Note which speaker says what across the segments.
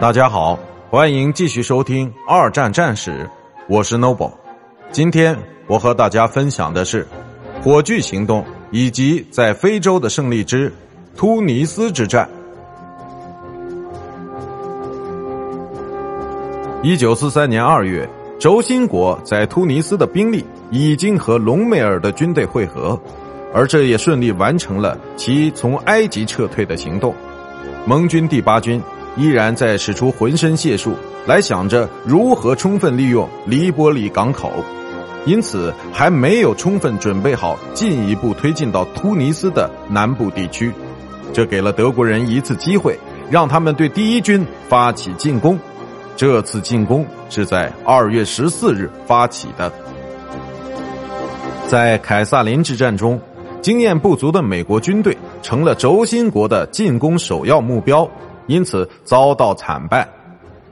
Speaker 1: 大家好，欢迎继续收听《二战战史》，我是 Noble。今天我和大家分享的是火炬行动以及在非洲的胜利之突尼斯之战。一九四三年二月，轴心国在突尼斯的兵力已经和隆美尔的军队会合，而这也顺利完成了其从埃及撤退的行动。盟军第八军。依然在使出浑身解数来想着如何充分利用黎波里港口，因此还没有充分准备好进一步推进到突尼斯的南部地区。这给了德国人一次机会，让他们对第一军发起进攻。这次进攻是在二月十四日发起的。在凯撒林之战中，经验不足的美国军队成了轴心国的进攻首要目标。因此遭到惨败，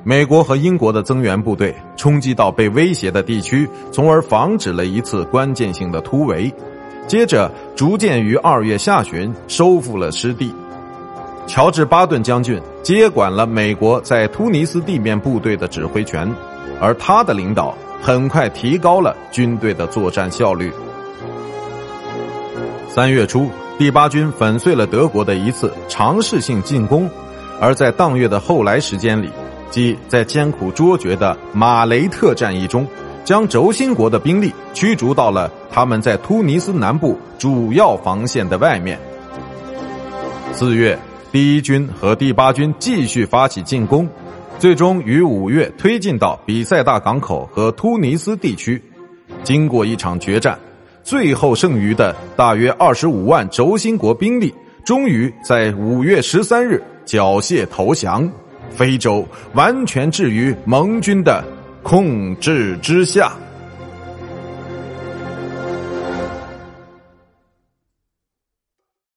Speaker 1: 美国和英国的增援部队冲击到被威胁的地区，从而防止了一次关键性的突围。接着，逐渐于二月下旬收复了失地。乔治·巴顿将军接管了美国在突尼斯地面部队的指挥权，而他的领导很快提高了军队的作战效率。三月初，第八军粉碎了德国的一次尝试性进攻。而在当月的后来时间里，即在艰苦卓绝的马雷特战役中，将轴心国的兵力驱逐到了他们在突尼斯南部主要防线的外面。四月，第一军和第八军继续发起进攻，最终于五月推进到比塞大港口和突尼斯地区。经过一场决战，最后剩余的大约二十五万轴心国兵力，终于在五月十三日。缴械投降，非洲完全置于盟军的控制之下。